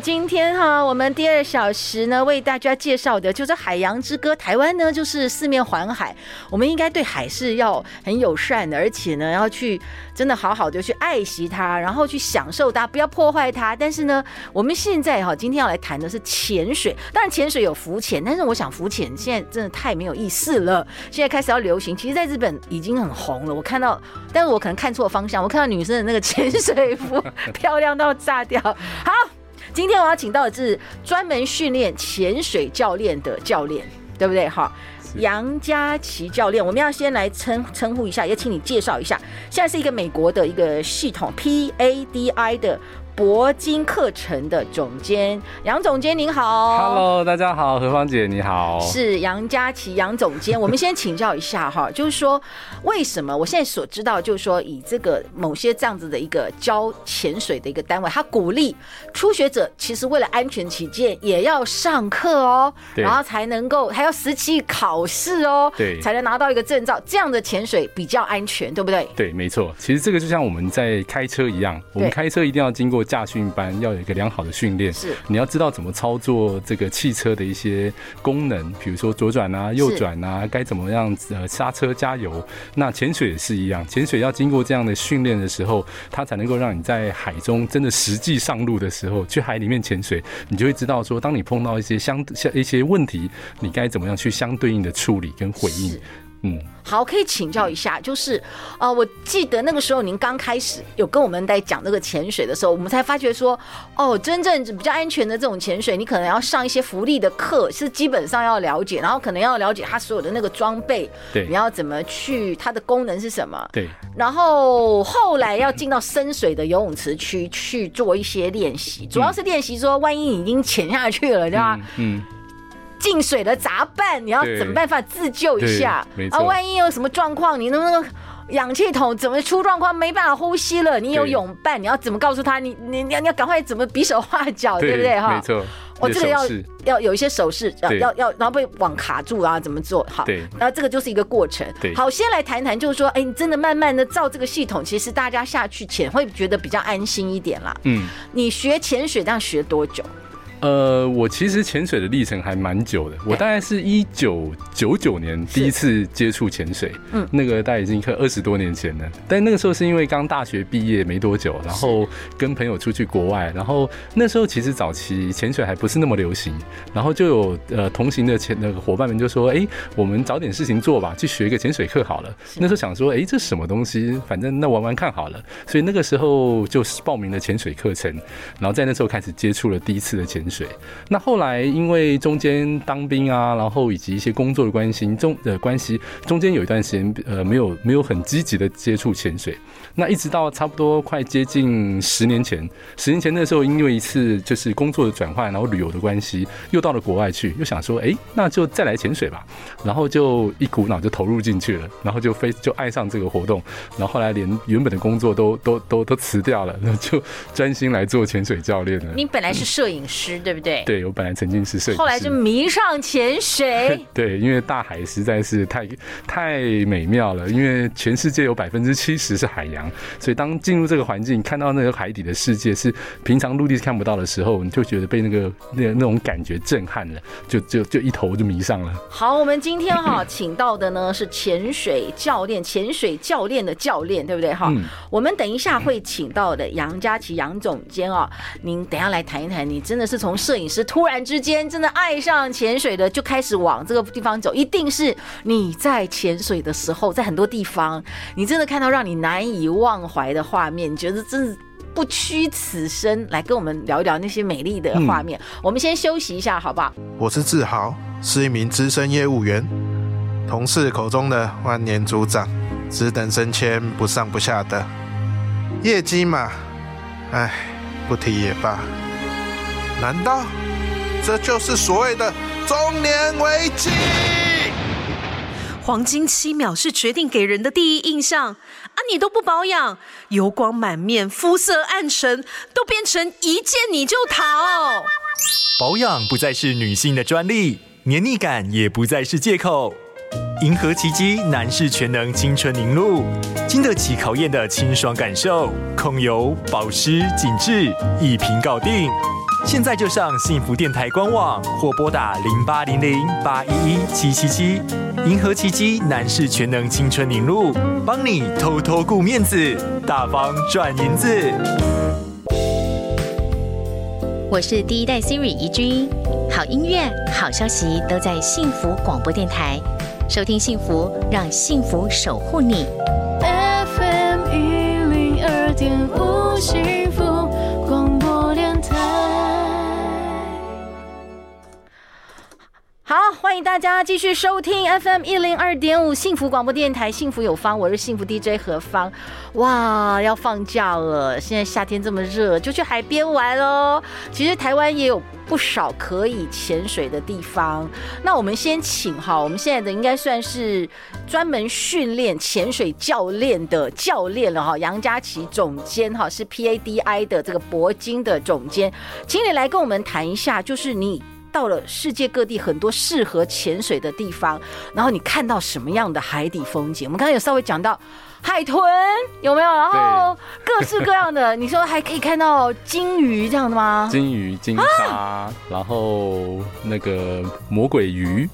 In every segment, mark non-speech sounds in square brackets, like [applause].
今天哈，我们第二小时呢，为大家介绍的就是《海洋之歌》。台湾呢，就是四面环海，我们应该对海是要很友善的，而且呢，要去真的好好的去爱惜它，然后去享受它，不要破坏它。但是呢，我们现在哈，今天要来谈的是潜水。当然，潜水有浮潜，但是我想浮潜现在真的太没有意思了。现在开始要流行，其实在日本已经很红了。我看到，但是我可能看错方向，我看到女生的那个潜水服漂亮到炸掉。今天我要请到的是专门训练潜水教练的教练，对不对？哈，杨佳琪教练，我们要先来称称呼一下，也请你介绍一下。现在是一个美国的一个系统 PADI 的。铂金课程的总监杨总监您好，Hello，大家好，何芳姐你好，是杨佳琪杨总监。我们先请教一下哈，[laughs] 就是说为什么我现在所知道，就是说以这个某些这样子的一个教潜水的一个单位，他鼓励初学者其实为了安全起见也要上课哦，然后才能够还要实际考试哦，对，才能拿到一个证照，这样的潜水比较安全，对不对？对，没错。其实这个就像我们在开车一样，我们开车一定要经过。驾训班要有一个良好的训练，是你要知道怎么操作这个汽车的一些功能，比如说左转啊、右转啊，该怎么样子呃刹车加油。那潜水也是一样，潜水要经过这样的训练的时候，它才能够让你在海中真的实际上路的时候，去海里面潜水，你就会知道说，当你碰到一些相像一些问题，你该怎么样去相对应的处理跟回应。嗯，好，可以请教一下，就是啊、呃，我记得那个时候您刚开始有跟我们在讲那个潜水的时候，我们才发觉说，哦，真正比较安全的这种潜水，你可能要上一些浮力的课，是基本上要了解，然后可能要了解它所有的那个装备，对，你要怎么去，它的功能是什么，对，然后后来要进到深水的游泳池区去做一些练习，主要是练习说，万一你已经潜下去了，对吧？嗯。进水了咋办，你要怎么办法自救一下？啊，万一有什么状况，你能不能氧气筒怎么出状况，没办法呼吸了？你有泳伴，你要怎么告诉他？你你你要你要赶快怎么比手画脚，对不对？哈，没错。我这个要要有一些手势，要要要，然后被网卡住啊，怎么做？好，然后这个就是一个过程。好，先来谈谈，就是说，哎，你真的慢慢的照这个系统，其实大家下去潜会觉得比较安心一点啦。嗯，你学潜水这样学多久？呃，我其实潜水的历程还蛮久的。我大概是一九九九年第一次接触潜水，嗯，那个大概已经快二十多年前了。但那个时候是因为刚大学毕业没多久，然后跟朋友出去国外，然后那时候其实早期潜水还不是那么流行，然后就有呃同行的潜那个伙伴们就说，哎，我们找点事情做吧，去学一个潜水课好了。那时候想说，哎，这什么东西？反正那玩玩看好了。所以那个时候就报名了潜水课程，然后在那时候开始接触了第一次的潜水。水，那后来因为中间当兵啊，然后以及一些工作的关系，中的关系，中间有一段时间呃没有没有很积极的接触潜水。那一直到差不多快接近十年前，十年前那时候因为一次就是工作的转换，然后旅游的关系，又到了国外去，又想说，哎，那就再来潜水吧。然后就一股脑就投入进去了，然后就非就爱上这个活动，然后后来连原本的工作都都都都辞掉了，然后就专心来做潜水教练了。你本来是摄影师。对不对？对，我本来曾经是摄影师，后来就迷上潜水。[laughs] 对，因为大海实在是太太美妙了。因为全世界有百分之七十是海洋，所以当进入这个环境，看到那个海底的世界是平常陆地看不到的时候，你就觉得被那个那那种感觉震撼了，就就就一头就迷上了。好，我们今天哈请到的呢是潜水教练，潜水教练的教练，对不对？哈、嗯，我们等一下会请到的杨佳琪杨总监哦，您等一下来谈一谈，你真的是从摄影师突然之间真的爱上潜水的，就开始往这个地方走，一定是你在潜水的时候，在很多地方，你真的看到让你难以忘怀的画面，你觉得真是不屈此生。来跟我们聊一聊那些美丽的画面。我们先休息一下，好不好？我是志豪，是一名资深业务员，同事口中的万年组长，只等升迁，不上不下的业绩嘛，唉，不提也罢。难道这就是所谓的中年危机？黄金七秒是决定给人的第一印象啊！你都不保养，油光满面，肤色暗沉，都变成一见你就逃。保养不再是女性的专利，黏腻感也不再是借口。银河奇迹男士全能青春凝露，经得起考验的清爽感受，控油、保湿、紧致，一瓶搞定。现在就上幸福电台官网或拨打零八零零八一一七七七，银河奇迹男士全能青春凝露，帮你偷偷顾面子，大方赚银子。我是第一代 Siri 怡君，好音乐、好消息都在幸福广播电台，收听幸福，让幸福守护你。FM 一零二点五好，欢迎大家继续收听 FM 一零二点五幸福广播电台，幸福有方，我是幸福 DJ 何芳。哇，要放假了，现在夏天这么热，就去海边玩喽。其实台湾也有不少可以潜水的地方。那我们先请哈，我们现在的应该算是专门训练潜水教练的教练了哈，杨佳琪总监哈，是 PADI 的这个铂金的总监，请你来跟我们谈一下，就是你。到了世界各地很多适合潜水的地方，然后你看到什么样的海底风景？我们刚才有稍微讲到海豚有没有？然后各式各样的，你说还可以看到鲸鱼这样的吗？[laughs] 鲸鱼、鲸鲨，啊、然后那个魔鬼鱼。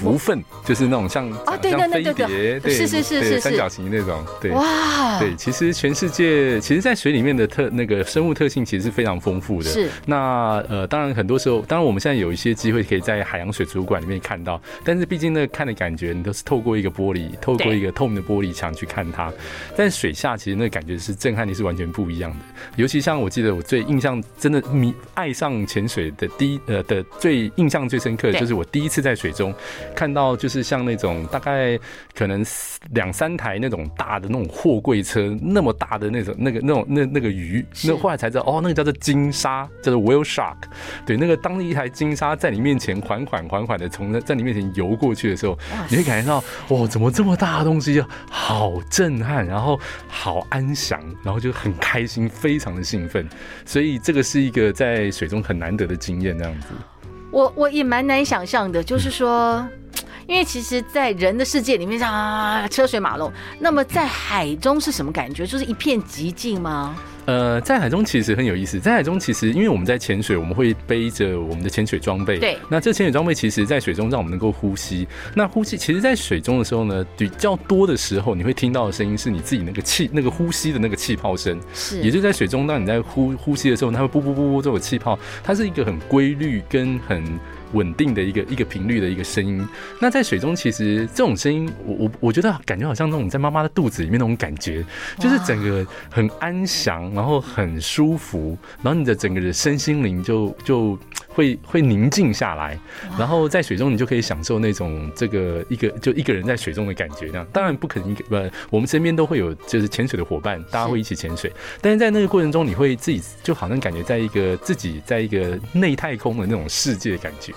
浮粪就是那种像啊，对对对对对，是是是是三角形那种，对哇，对，其实全世界其实，在水里面的特那个生物特性其实是非常丰富的。是那呃，当然很多时候，当然我们现在有一些机会可以在海洋水族馆里面看到，但是毕竟那看的感觉，你都是透过一个玻璃，透过一个透明的玻璃墙去看它。但水下其实那个感觉是震撼力是完全不一样的。尤其像我记得我最印象真的迷爱上潜水的第一呃的最印象最深刻的就是我第一次在水中。看到就是像那种大概可能两三台那种大的那种货柜车，那么大的那种那个那种那那个鱼，那后来才知道哦，那个叫做金鲨，叫做 whale shark。对，那个当一台金鲨在你面前缓缓缓缓的从在你面前游过去的时候，你会感觉到哇，怎么这么大的东西，好震撼，然后好安详，然后就很开心，非常的兴奋。所以这个是一个在水中很难得的经验，这样子。我我也蛮难想象的，就是说。因为其实，在人的世界里面啊，车水马龙。那么在海中是什么感觉？就是一片寂静吗？呃，在海中其实很有意思。在海中，其实因为我们在潜水，我们会背着我们的潜水装备。对。那这潜水装备其实，在水中让我们能够呼吸。那呼吸，其实，在水中的时候呢，比较多的时候，你会听到的声音是你自己那个气、那个呼吸的那个气泡声。是。也就是在水中，当你在呼呼吸的时候，它会噗噗噗噗这种气泡，它是一个很规律跟很。稳定的一个一个频率的一个声音，那在水中其实这种声音，我我我觉得感觉好像那种在妈妈的肚子里面那种感觉，就是整个很安详，然后很舒服，然后你的整个的身心灵就就。会会宁静下来，然后在水中你就可以享受那种这个一个就一个人在水中的感觉。那当然不可能不，我们身边都会有就是潜水的伙伴，大家会一起潜水。但是在那个过程中，你会自己就好像感觉在一个自己在一个内太空的那种世界的感觉，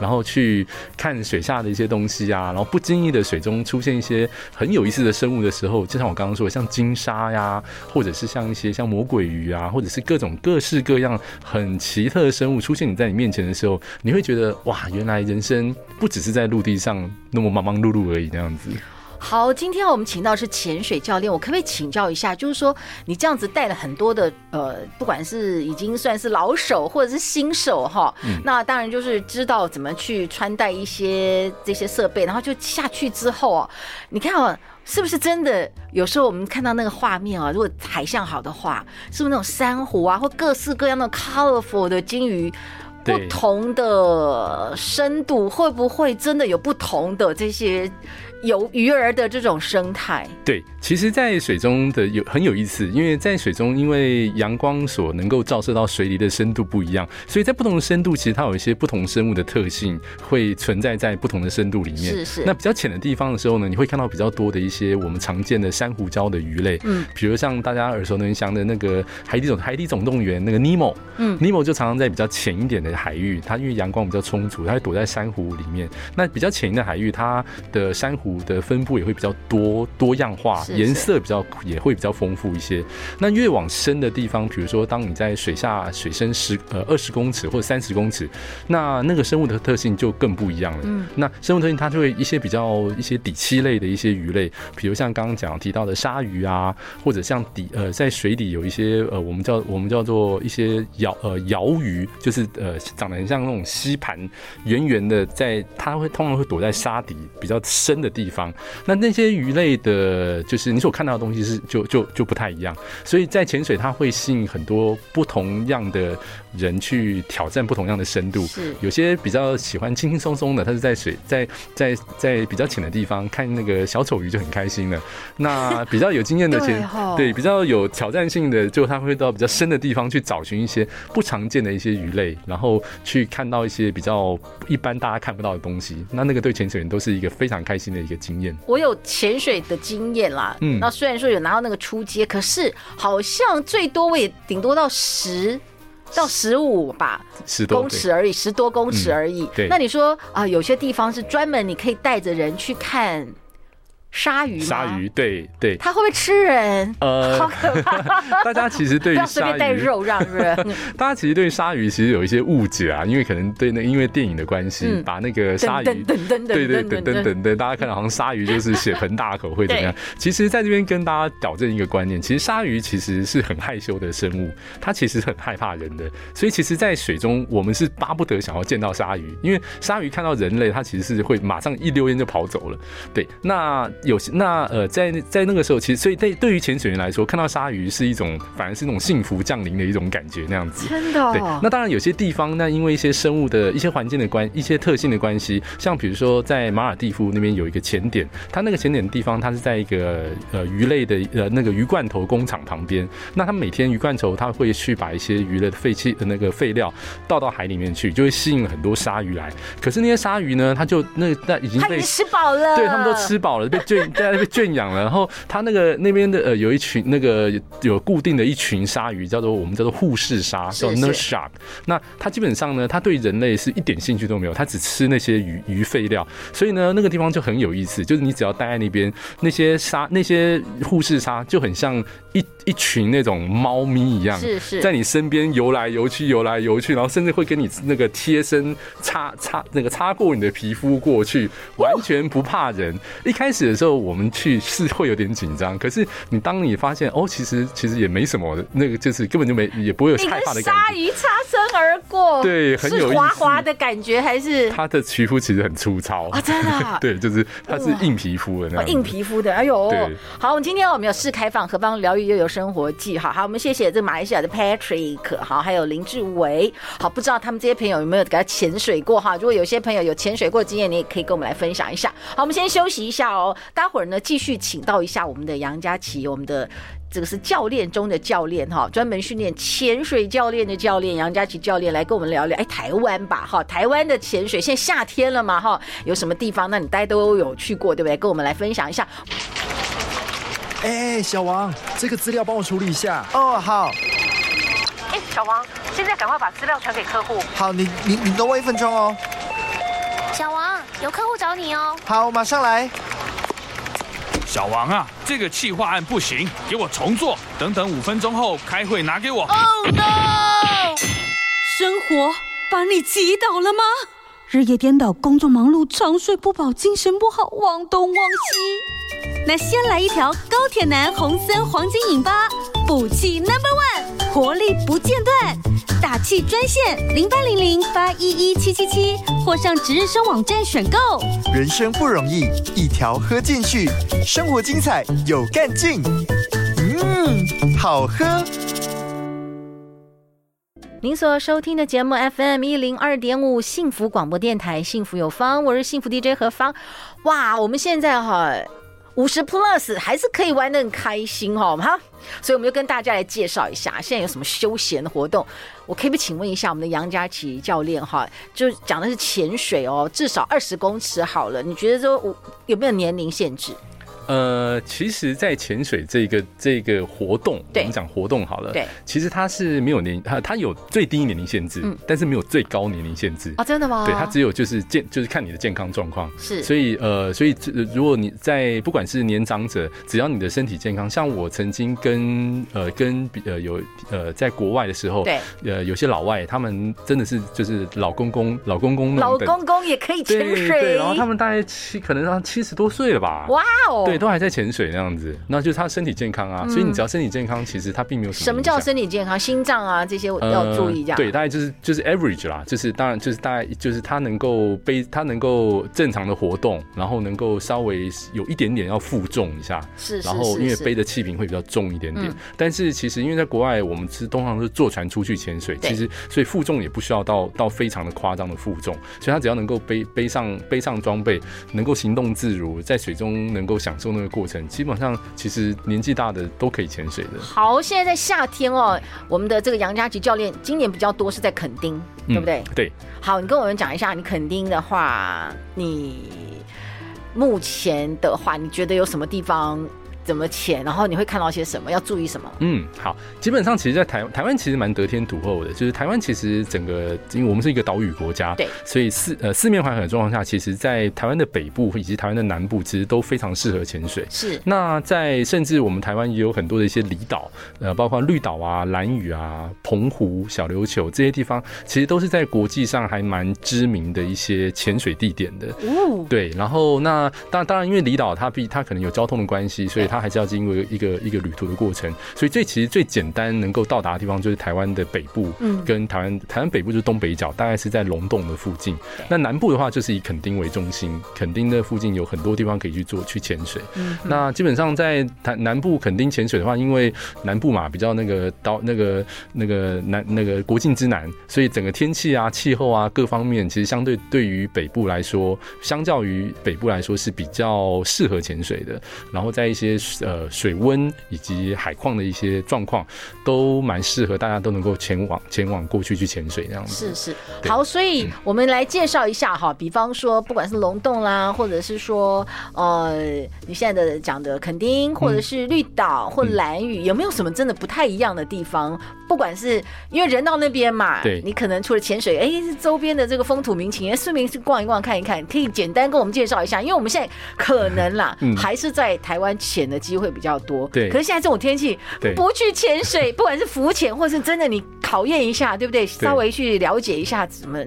然后去看水下的一些东西啊，然后不经意的水中出现一些很有意思的生物的时候，就像我刚刚说的，像金鲨呀，或者是像一些像魔鬼鱼啊，或者是各种各式各样很奇特的生物出现你在你。面前的时候，你会觉得哇，原来人生不只是在陆地上那么忙忙碌碌而已，那样子。好，今天我们请到是潜水教练，我可不可以请教一下？就是说，你这样子带了很多的呃，不管是已经算是老手或者是新手哈，嗯、那当然就是知道怎么去穿戴一些这些设备，然后就下去之后啊，你看哦，是不是真的？有时候我们看到那个画面啊，如果海象好的话，是不是那种珊瑚啊，或各式各样的 colorful 的鲸鱼？不同的深度会不会真的有不同的这些游鱼儿的这种生态。对，其实，在水中的有很有意思，因为在水中，因为阳光所能够照射到水里的深度不一样，所以在不同的深度，其实它有一些不同生物的特性会存在在不同的深度里面。是是。那比较浅的地方的时候呢，你会看到比较多的一些我们常见的珊瑚礁的鱼类，嗯，比如像大家耳熟能详的那个海底总海底总动员那个尼莫，嗯，尼莫就常常在比较浅一点的海域，它因为阳光比较充足，它会躲在珊瑚里面。那比较浅的海域，它的珊瑚的分布也会比较多多样化，颜色比较也会比较丰富一些。那越往深的地方，比如说当你在水下水深十呃二十公尺或者三十公尺，那那个生物的特性就更不一样了。嗯，那生物特性它就会一些比较一些底栖类的一些鱼类，比如像刚刚讲提到的鲨鱼啊，或者像底呃在水底有一些呃我们叫我们叫做一些鰩呃鰩鱼，就是呃长得很像那种吸盘圆圆的，在它会通常会躲在沙底比较深的地方。那那些鱼类的，就是你所看到的东西是就就就不太一样，所以在潜水它会吸引很多不同样的人去挑战不同样的深度。是有些比较喜欢轻轻松松的，他是在水在在在，比较浅的地方看那个小丑鱼就很开心了。那 [laughs] 比较有经验的潜对，哦、对比较有挑战性的，就他会到比较深的地方去找寻一些不常见的一些鱼类，然后去看到一些比较一般大家看不到的东西。那那个对潜水员都是一个非常开心的一个经验。我有潜水的经验啦，嗯，那虽然说有拿到那个初阶，可是好像最多我也顶多到十到十五吧，十多公尺而已，十多公尺而已。那你说啊、呃，有些地方是专门你可以带着人去看。鲨鱼，鲨鱼，对对，它会不会吃人？呃，好可怕！[laughs] 大家其实对于鲨鱼，不要随便带肉让人。[laughs] 大家其实对于鲨鱼其实有一些误解啊，因为可能对那因为电影的关系，嗯、把那个鲨鱼，对对等等等等，大家看到好像鲨鱼就是血盆大口会怎么样？其实在这边跟大家矫正一个观念，其实鲨鱼其实是很害羞的生物，它其实很害怕人的，所以其实，在水中我们是巴不得想要见到鲨鱼，因为鲨鱼看到人类，它其实是会马上一溜烟就跑走了。对，那。有那呃，在在那个时候，其实所以对对于潜水员来说，看到鲨鱼是一种，反而是那种幸福降临的一种感觉，那样子。真的、哦。对。那当然有些地方，那因为一些生物的一些环境的关，一些特性的关系，像比如说在马尔蒂夫那边有一个潜点，它那个潜点的地方，它是在一个呃鱼类的呃那个鱼罐头工厂旁边。那他每天鱼罐头他会去把一些鱼类的废弃的那个废料倒到海里面去，就会吸引很多鲨鱼来。可是那些鲨鱼呢，它就那那已经被吃饱了，对他们都吃饱了，被就。[laughs] 在那边圈养了，然后他那个那边的呃有一群那个有固定的一群鲨鱼，叫做我们叫做护士鲨，叫 nurse shark。那它基本上呢，它对人类是一点兴趣都没有，它只吃那些鱼鱼废料。所以呢，那个地方就很有意思，就是你只要待在那边，那些鲨那些护士鲨就很像一一群那种猫咪一样，是是，在你身边游来游去，游来游去，然后甚至会跟你那个贴身擦擦那个擦过你的皮肤过去，完全不怕人。一开始的时候。我们去是会有点紧张，可是你当你发现哦，其实其实也没什么，那个就是根本就没也不会有害怕的感觉。鲨鱼擦身而过，对，很有滑滑的感觉，还是它的皮肤其实很粗糙啊，真的，对，就是它是硬皮肤的那种，硬皮肤的，哎呦，好，我们今天我们有试开放何方疗愈又有生活记，好好，我们谢谢这个马来西亚的 Patrick，好，还有林志伟，好，不知道他们这些朋友有没有给他潜水过哈？如果有些朋友有潜水过经验，你也可以跟我们来分享一下。好，我们先休息一下哦，待会儿呢继续请到一下我们的杨佳琪，我们的这个是教练中的教练哈，专门训练潜水教练的教练杨佳琪教练来跟我们聊聊。哎，台湾吧哈，台湾的潜水现在夏天了嘛哈，有什么地方？那你大家都有去过对不对？跟我们来分享一下。哎，小王，这个资料帮我处理一下。哦，好。哎，小王，现在赶快把资料传给客户。好，你你你等我一分钟哦。小王，有客户找你哦。好，我马上来。小王啊，这个企划案不行，给我重做。等等五分钟后开会拿给我。Oh no！生活把你击倒了吗？日夜颠倒，工作忙碌，长睡不饱，精神不好，忘东忘西。那先来一条高铁男红森黄金饮吧，补气 Number One，活力不间断。打气专线零八零零八一一七七七，或上值日生网站选购。人生不容易，一条喝进去，生活精彩有干劲。嗯，好喝。您所收听的节目 FM 一零二点五幸福广播电台，幸福有方，我是幸福 DJ 何方。哇，我们现在哈五十 Plus 还是可以玩的很开心哈，哈，所以我们就跟大家来介绍一下，现在有什么休闲的活动。我可以不请问一下我们的杨佳琪教练哈，就讲的是潜水哦，至少二十公尺好了，你觉得说我有没有年龄限制？呃，其实，在潜水这个这个活动，我们讲活动好了，对，其实它是没有年，它它有最低年龄限制，嗯，但是没有最高年龄限制啊，真的吗？对，它只有就是健，就是看你的健康状况，是，所以呃，所以如果你在不管是年长者，只要你的身体健康，像我曾经跟呃跟呃有呃在国外的时候，对，呃有些老外他们真的是就是老公公老公公老公公也可以潜水，对，对，然后他们大概七可能让七十多岁了吧，哇哦，对。都还在潜水那样子，那就是他身体健康啊，嗯、所以你只要身体健康，其实他并没有什么。什么叫身体健康？心脏啊这些要注意这样、呃。对，大概就是就是 average 啦，就是当然就是大概就是他能够背，他能够正常的活动，然后能够稍微有一点点要负重一下。是，是，是，是。然后因为背的气瓶会比较重一点点，嗯、但是其实因为在国外，我们是通常是坐船出去潜水，其实所以负重也不需要到到非常的夸张的负重，所以他只要能够背背上背上装备，能够行动自如，在水中能够享受那个过程，基本上其实年纪大的都可以潜水的。好，现在在夏天哦，我们的这个杨佳琪教练今年比较多是在垦丁，嗯、对不对？对。好，你跟我们讲一下，你垦丁的话，你目前的话，你觉得有什么地方？怎么潜？然后你会看到些什么？要注意什么？嗯，好，基本上其实，在台台湾其实蛮得天独厚的，就是台湾其实整个，因为我们是一个岛屿国家，对，所以四呃四面环海的状况下，其实，在台湾的北部以及台湾的南部，其实都非常适合潜水。是。那在甚至我们台湾也有很多的一些离岛，呃，包括绿岛啊、蓝屿啊、澎湖、小琉球这些地方，其实都是在国际上还蛮知名的一些潜水地点的。哦。对，然后那当当然，因为离岛它必它可能有交通的关系，所以它。它还是要经过一个一个旅途的过程，所以最其实最简单能够到达的地方就是台湾的北部，嗯，跟台湾台湾北部就是东北角，大概是在龙洞的附近。那南部的话就是以垦丁为中心，垦丁的附近有很多地方可以去做去潜水。嗯，那基本上在台南部垦丁潜水的话，因为南部嘛比较那个到那个那个南那个国境之南，所以整个天气啊、气候啊各方面，其实相对对于北部来说，相较于北部来说是比较适合潜水的。然后在一些呃，水温以及海况的一些状况，都蛮适合大家都能够前往前往过去去潜水这样子。是是，好，所以我们来介绍一下哈，比方说不管是龙洞啦，或者是说呃，你现在的讲的垦丁，或者是绿岛或蓝屿，有没有什么真的不太一样的地方？不管是因为人到那边嘛，对，你可能除了潜水，哎，周边的这个风土民情，哎顺便去逛一逛看一看，可以简单跟我们介绍一下。因为我们现在可能啦，还是在台湾潜的机会比较多，对。可是现在这种天气，不去潜水，[laughs] 不管是浮潜，或是真的你考验一下，对不对？稍微去了解一下怎么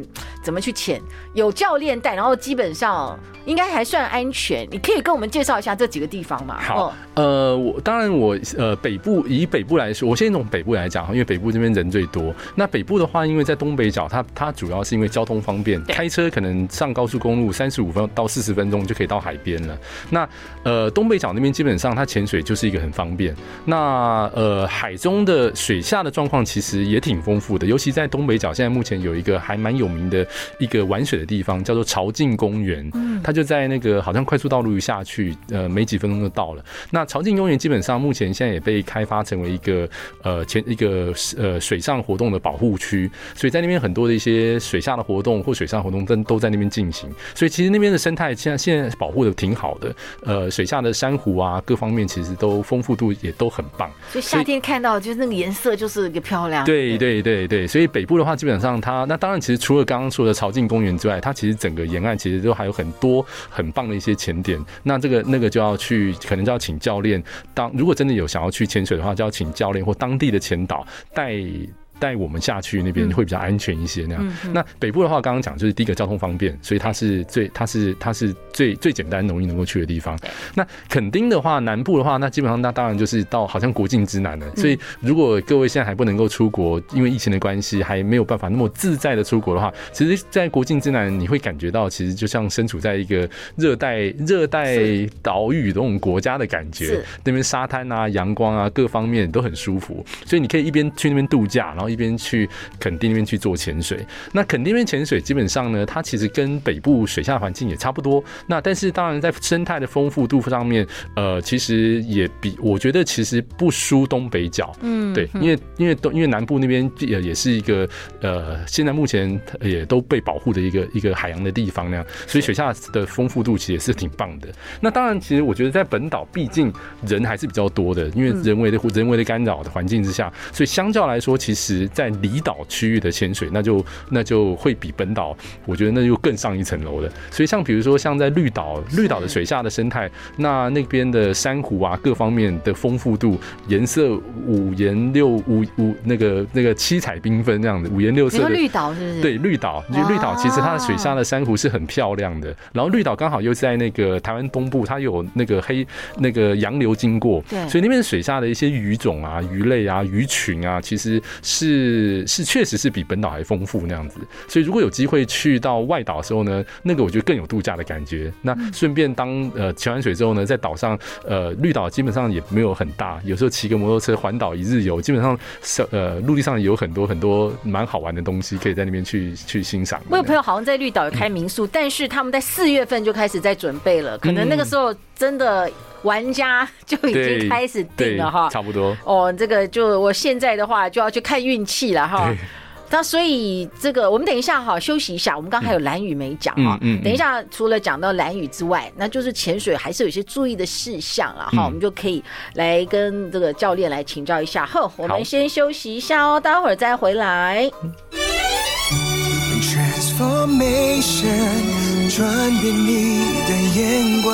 怎么去潜，有教练带，然后基本上应该还算安全。你可以跟我们介绍一下这几个地方吗？好，呃，我当然我呃北部以北部来说，我先从北部来讲哈，因为北部这边人最多。那北部的话，因为在东北角，它它主要是因为交通方便，开车可能上高速公路三十五分到四十分钟就可以到海边了。那呃东北角那边基本上它潜水就是一个很方便。那呃海中的水下的状况其实也挺丰富的，尤其在东北角，现在目前有一个还蛮有名的一个玩水的地方，叫做潮境公园。嗯，它就在那个好像快速道路一下去，呃没几分钟就到了。那潮境公园基本上目前现在也被开发成为一个呃前一个呃水上活动的保护区，所以在那边很多的一些水下的活动或水上活动都都在那边进行。所以其实那边的生态现在现在保护的挺好的，呃水下的珊瑚啊各方面其实都丰富度也都很棒。所以夏天看到就是那个颜色就是一个漂亮。对对对对，所以北部的话基本上它那当然其实除了刚刚说的潮境公园之外，它其实整个沿岸其实都还有很多很棒的一些潜点。那这个那个就要去可能就要请教练，当如果真的有想要去潜水的话，就要请教练或当地的潜导带。带我们下去那边会比较安全一些那样。那北部的话，刚刚讲就是第一个交通方便，所以它是最它是它是最最简单容易能够去的地方。那垦丁的话，南部的话，那基本上那当然就是到好像国境之南了。所以如果各位现在还不能够出国，因为疫情的关系还没有办法那么自在的出国的话，其实，在国境之南你会感觉到其实就像身处在一个热带热带岛屿的那种国家的感觉。那边沙滩啊、阳光啊各方面都很舒服，所以你可以一边去那边度假，然后。后一边去垦丁那边去做潜水。那垦丁那边潜水基本上呢，它其实跟北部水下环境也差不多。那但是当然在生态的丰富度上面，呃，其实也比我觉得其实不输东北角。嗯，对，因为因为东因为南部那边也也是一个呃，现在目前也都被保护的一个一个海洋的地方那样，所以水下的丰富度其实也是挺棒的。那当然，其实我觉得在本岛，毕竟人还是比较多的，因为人为的人为的干扰的环境之下，所以相较来说，其实在离岛区域的潜水，那就那就会比本岛，我觉得那就更上一层楼的。所以像比如说像在绿岛，绿岛的水下的生态，那那边的珊瑚啊，各方面的丰富度，颜色五颜六五五那个那个七彩缤纷这样子，五颜六色的。绿岛是不是？对，绿岛，就绿岛其实它的水下的珊瑚是很漂亮的。然后绿岛刚好又在那个台湾东部，它有那个黑那个洋流经过，对，所以那边水下的一些鱼种啊、鱼类啊、鱼群啊，其实是是确实是比本岛还丰富那样子。所以如果有机会去到外岛的时候呢，那个我觉得更有度假的感觉。那顺便当呃潜完水之后呢，在岛上呃绿岛基本上也没有很大，有时候骑个摩托车环岛一日游，基本上呃陆地上有很多很多蛮好玩的东西可以在那边去去欣赏。我有朋友好像在绿岛有开民宿，嗯、但是他们在四月份就开始在准备了，可能那个时候真的玩家就已经开始定了哈，差不多。哦，这个就我现在的话就要去看运气了哈。那所以这个我们等一下哈休息一下，我们刚刚还有蓝雨没讲哈。嗯，等一下除了讲到蓝雨之外，那就是潜水还是有一些注意的事项了哈。我们就可以来跟这个教练来请教一下。呵，我们先休息一下哦，待会儿再回来。转变你的眼光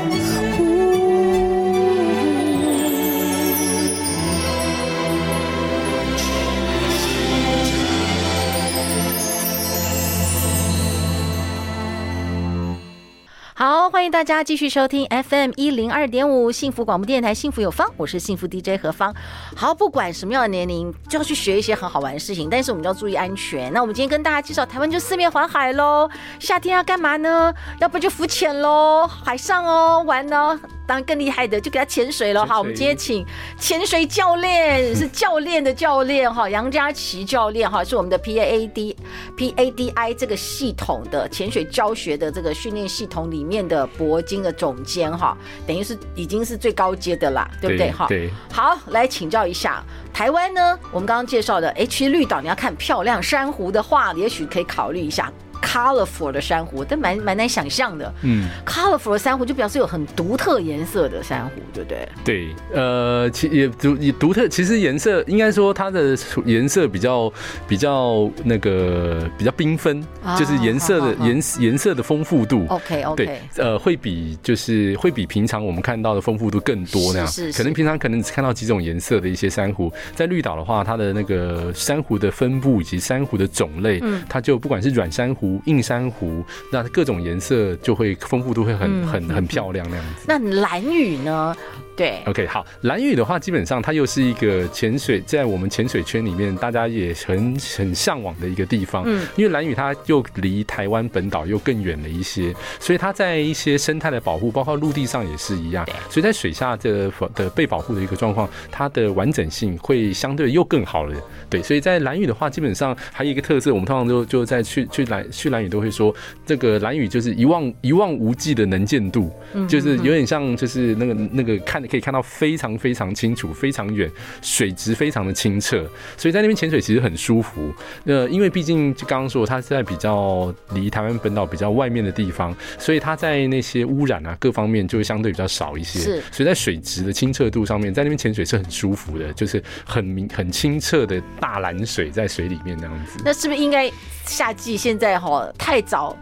好，欢迎大家继续收听 FM 一零二点五幸福广播电台，幸福有方，我是幸福 DJ 何方。好，不管什么样的年龄，就要去学一些很好玩的事情，但是我们要注意安全。那我们今天跟大家介绍，台湾就四面环海喽，夏天要干嘛呢？要不就浮潜喽，海上哦，玩呢。当然更厉害的就给他潜水了哈，我们今天请潜水教练是教练的教练哈，杨家琪教练哈，是我们的 P A D P A D I 这个系统的潜水教学的这个训练系统里面的铂金的总监哈，等于是已经是最高阶的啦，对不对哈？对。好，来请教一下台湾呢，我们刚刚介绍的，哎，其实绿岛你要看漂亮珊瑚的话，也许可以考虑一下。Colorful 的珊瑚，但蛮蛮难想象的。嗯，colorful 的珊瑚就表示有很独特颜色的珊瑚，对不对？对，呃，其也独也独特，其实颜色应该说它的颜色比较比较那个比较缤纷，啊、就是颜色的颜颜色的丰富度。OK OK，对，呃，会比就是会比平常我们看到的丰富度更多那样。是，是，是，可能平常可能只看到几种颜色的一些珊瑚，在绿岛的话，它的那个珊瑚的分布以及珊瑚的种类，嗯，它就不管是软珊瑚。硬珊瑚，那各种颜色就会丰富度会很很很漂亮那样子。那蓝雨呢？对，OK，好，蓝屿的话，基本上它又是一个潜水，在我们潜水圈里面，大家也很很向往的一个地方。嗯，因为蓝屿它又离台湾本岛又更远了一些，所以它在一些生态的保护，包括陆地上也是一样。所以在水下的的被保护的一个状况，它的完整性会相对又更好了。对，所以在蓝屿的话，基本上还有一个特色，我们通常就就在去去兰去蓝屿都会说，这个蓝屿就是一望一望无际的能见度，就是有点像就是那个那个看。可以看到非常非常清楚，非常远，水质非常的清澈，所以在那边潜水其实很舒服。呃，因为毕竟就刚刚说，它是在比较离台湾本岛比较外面的地方，所以它在那些污染啊各方面就会相对比较少一些。所以在水质的清澈度上面，在那边潜水是很舒服的，就是很明很清澈的大蓝水在水里面那样子。那是不是应该夏季现在哈太早？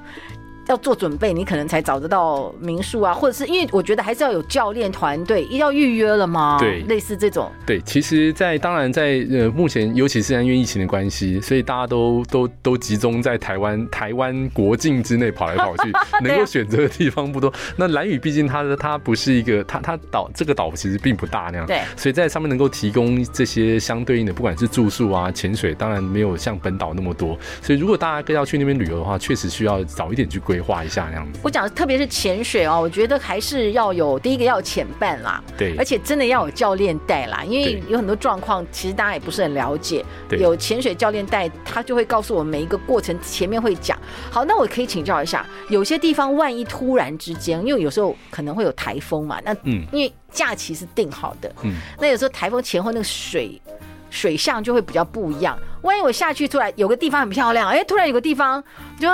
要做准备，你可能才找得到民宿啊，或者是因为我觉得还是要有教练团队，一定要预约了吗？对，类似这种。对，其实在，在当然在呃目前，尤其是因为疫情的关系，所以大家都都都集中在台湾台湾国境之内跑来跑去，[laughs] 能够选择的地方不多。那蓝屿毕竟它的它不是一个它它岛这个岛其实并不大那样，对，所以在上面能够提供这些相对应的，不管是住宿啊、潜水，当然没有像本岛那么多。所以如果大家更要去那边旅游的话，确实需要早一点去规划一下那样子。我讲的特别是潜水哦，我觉得还是要有第一个要有潜伴啦，对，而且真的要有教练带啦，因为有很多状况其实大家也不是很了解。对，有潜水教练带，他就会告诉我们每一个过程前面会讲。好，那我可以请教一下，有些地方万一突然之间，因为有时候可能会有台风嘛，那嗯，因为假期是定好的，嗯，那有时候台风前后那个水水象就会比较不一样。万一我下去突然有个地方很漂亮，哎、欸，突然有个地方就。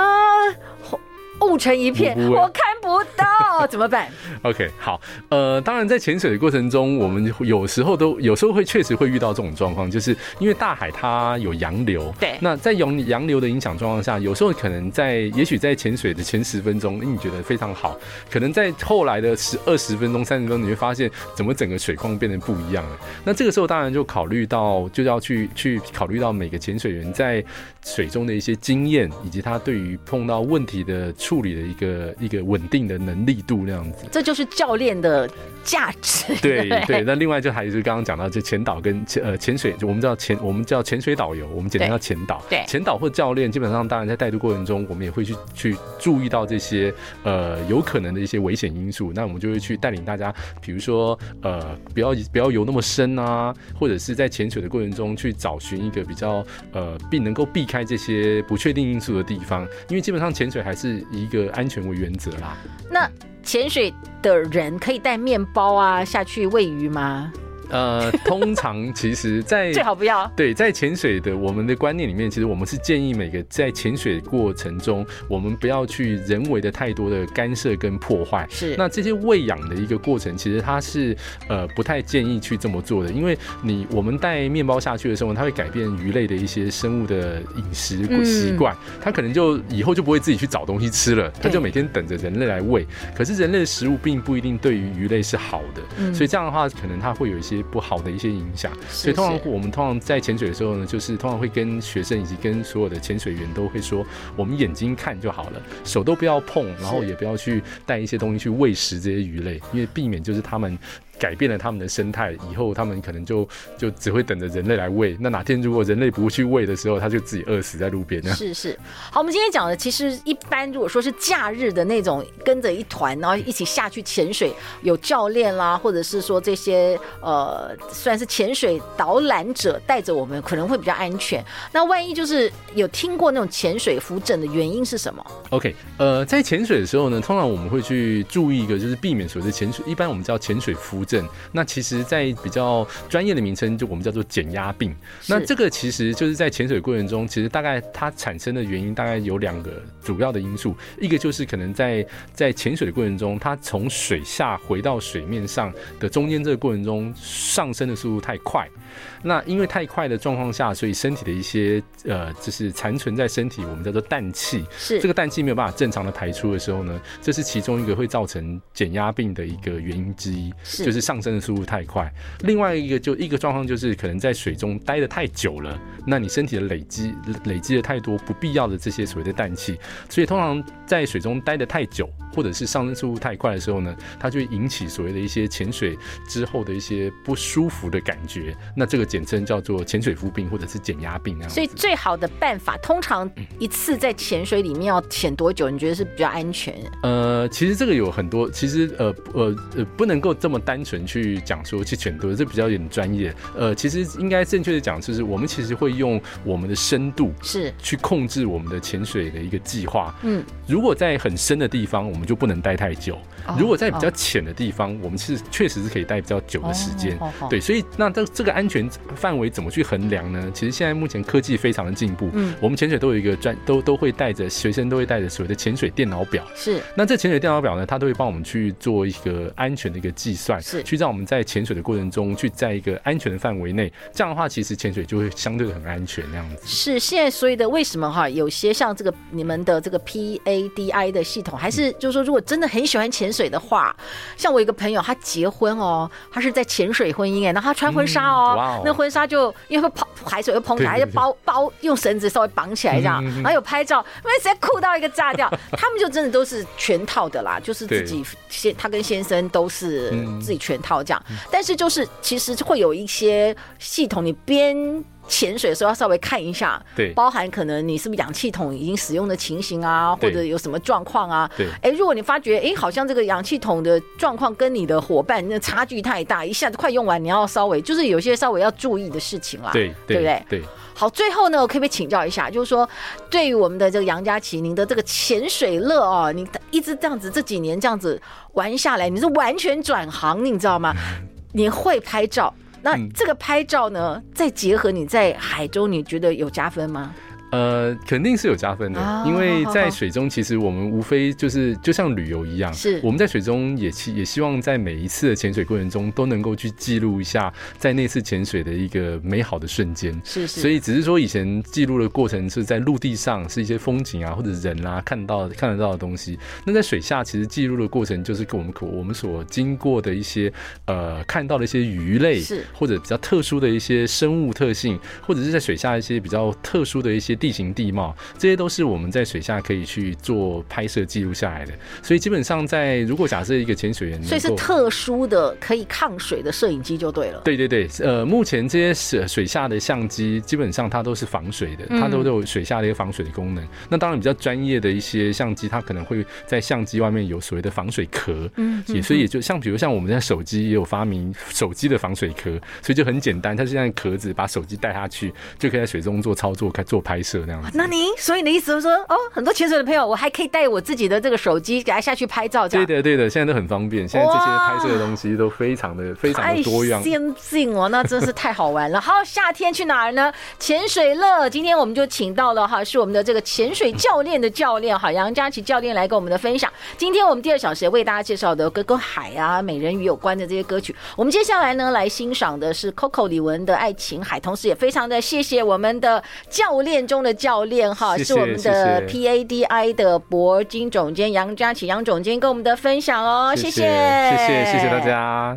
雾成一片，我看不到，怎么办？OK，好，呃，当然在潜水的过程中，我们有时候都有时候会确实会遇到这种状况，就是因为大海它有洋流，对，那在洋洋流的影响状况下，有时候可能在也许在潜水的前十分钟，你觉得非常好，可能在后来的十二十分钟、三十分钟，你会发现怎么整个水况变得不一样了。那这个时候当然就考虑到，就要去去考虑到每个潜水员在水中的一些经验，以及他对于碰到问题的。处理的一个一个稳定的能力度那样子，这就是教练的价值。[laughs] 对对，那另外就还是刚刚讲到，就潜导跟潜呃潜水，就我们叫潜我们叫潜水导游，我们简单叫潜导。对，潜导或教练，基本上当然在带队过程中，我们也会去去注意到这些呃有可能的一些危险因素，那我们就会去带领大家，比如说呃不要不要游那么深啊，或者是在潜水的过程中去找寻一个比较呃并能够避开这些不确定因素的地方，因为基本上潜水还是。以一个安全为原则啦。那潜水的人可以带面包啊下去喂鱼吗？呃，通常其实在，[laughs] 在最好不要对，在潜水的我们的观念里面，其实我们是建议每个在潜水过程中，我们不要去人为的太多的干涉跟破坏。是，那这些喂养的一个过程，其实它是呃不太建议去这么做的，因为你我们带面包下去的时候，它会改变鱼类的一些生物的饮食习惯，它可能就以后就不会自己去找东西吃了，它就每天等着人类来喂。可是人类的食物并不一定对于鱼类是好的，所以这样的话，可能它会有一些。不好的一些影响，所以通常我们通常在潜水的时候呢，就是通常会跟学生以及跟所有的潜水员都会说，我们眼睛看就好了，手都不要碰，然后也不要去带一些东西去喂食这些鱼类，因为避免就是他们。改变了他们的生态以后，他们可能就就只会等着人类来喂。那哪天如果人类不去喂的时候，他就自己饿死在路边。是是，好，我们今天讲的其实一般，如果说是假日的那种，跟着一团，然后一起下去潜水，有教练啦，或者是说这些呃，算是潜水导览者带着我们，可能会比较安全。那万一就是有听过那种潜水浮枕的原因是什么？OK，呃，在潜水的时候呢，通常我们会去注意一个，就是避免所谓的潜水，一般我们叫潜水浮。症，那其实，在比较专业的名称，就我们叫做减压病。那这个其实就是在潜水过程中，其实大概它产生的原因大概有两个主要的因素，一个就是可能在在潜水的过程中，它从水下回到水面上的中间这个过程中，上升的速度太快。那因为太快的状况下，所以身体的一些呃，就是残存在身体，我们叫做氮气，是这个氮气没有办法正常的排出的时候呢，这是其中一个会造成减压病的一个原因之一，是就是上升的速度太快。另外一个就一个状况就是可能在水中待的太久了，那你身体的累积累积了太多不必要的这些所谓的氮气，所以通常在水中待的太久，或者是上升速度太快的时候呢，它就会引起所谓的一些潜水之后的一些不舒服的感觉。那这个简称叫做潜水浮病或者是减压病那样。所以最好的办法，通常一次在潜水里面要潜多久？你觉得是比较安全？呃，其实这个有很多，其实呃呃呃，不能够这么单纯去讲说去潜多，这比较有点专业。呃，其实应该正确的讲，就是我们其实会用我们的深度是去控制我们的潜水的一个计划。嗯，如果在很深的地方，我们就不能待太久；如果在比较浅的地方，我们其实确实是可以待比较久的时间。对，所以那这这个安安全范围怎么去衡量呢？其实现在目前科技非常的进步，嗯，我们潜水都有一个专都都会带着随身都会带着所谓的潜水电脑表，是。那这潜水电脑表呢，它都会帮我们去做一个安全的一个计算，是，去让我们在潜水的过程中去在一个安全的范围内，这样的话，其实潜水就会相对的很安全那样子。是，现在所以的为什么哈，有些像这个你们的这个 PADI 的系统，还是就是说，如果真的很喜欢潜水的话，像我一个朋友，他结婚哦，他是在潜水婚姻哎，然后他穿婚纱哦，嗯、哦，那婚纱就因为会泡海水会膨起来，就包包用绳子稍微绑起来这样，然后有拍照，因为实在酷到一个炸掉，[laughs] 他们就真的都是全套的啦，就是自己先他跟先生都是自己全套这样，但是就是其实会有一些系统，你边。潜水的时候要稍微看一下，对，包含可能你是不是氧气筒已经使用的情形啊，或者有什么状况啊？对，哎，如果你发觉哎，好像这个氧气筒的状况跟你的伙伴那差距太大，一下子快用完，你要稍微就是有些稍微要注意的事情啦，对，对不对？对。好，最后呢，我可不可以请教一下，就是说，对于我们的这个杨佳琪，您的这个潜水乐哦，你一直这样子这几年这样子玩下来，你是完全转行，你知道吗？[laughs] 你会拍照。那这个拍照呢，再结合你在海中，你觉得有加分吗？呃，肯定是有加分的，哦、因为在水中，其实我们无非就是就像旅游一样，是我们在水中也希也希望在每一次的潜水过程中都能够去记录一下在那次潜水的一个美好的瞬间。是是，所以只是说以前记录的过程是在陆地上是一些风景啊或者人啊看到看得到的东西，那在水下其实记录的过程就是跟我们可我们所经过的一些呃看到的一些鱼类，是或者比较特殊的一些生物特性，或者是在水下一些比较特殊的一些。地形地貌，这些都是我们在水下可以去做拍摄记录下来的。所以基本上，在如果假设一个潜水员，所以是特殊的可以抗水的摄影机就对了。对对对，呃，目前这些水水下的相机基本上它都是防水的，它都有水下的一个防水的功能。那当然比较专业的一些相机，它可能会在相机外面有所谓的防水壳。嗯，也所以也就像比如像我们在手机也有发明手机的防水壳，所以就很简单，它是这样壳子，把手机带下去就可以在水中做操作，开做拍摄。那您，所以你的意思是说，哦，很多潜水的朋友，我还可以带我自己的这个手机，给他下去拍照，这样。对的，对的，现在都很方便，现在这些拍摄的东西都非常的、非常的多样，先进哦，那真是太好玩了。好，夏天去哪儿呢？潜水乐，今天我们就请到了哈，是我们的这个潜水教练的教练哈，杨佳琪教练来跟我们的分享。今天我们第二小时为大家介绍的跟跟海啊、美人鱼有关的这些歌曲，我们接下来呢来欣赏的是 Coco 李玟的《爱琴海》，同时也非常的谢谢我们的教练中的教练哈，是我们的 PADI 的铂金总监杨佳琪杨总监跟我们的分享哦，谢谢谢谢谢谢大家。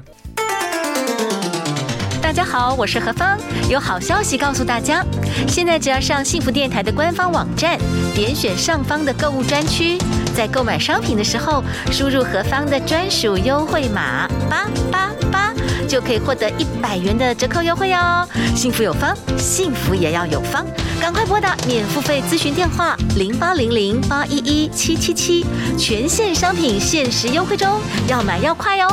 大家好，我是何芳，有好消息告诉大家，现在只要上幸福电台的官方网站，点选上方的购物专区，在购买商品的时候输入何芳的专属优惠码八八八。就可以获得一百元的折扣优惠哦！幸福有方，幸福也要有方，赶快拨打免付费咨询电话零八零零八一一七七七，全线商品限时优惠中，要买要快哦！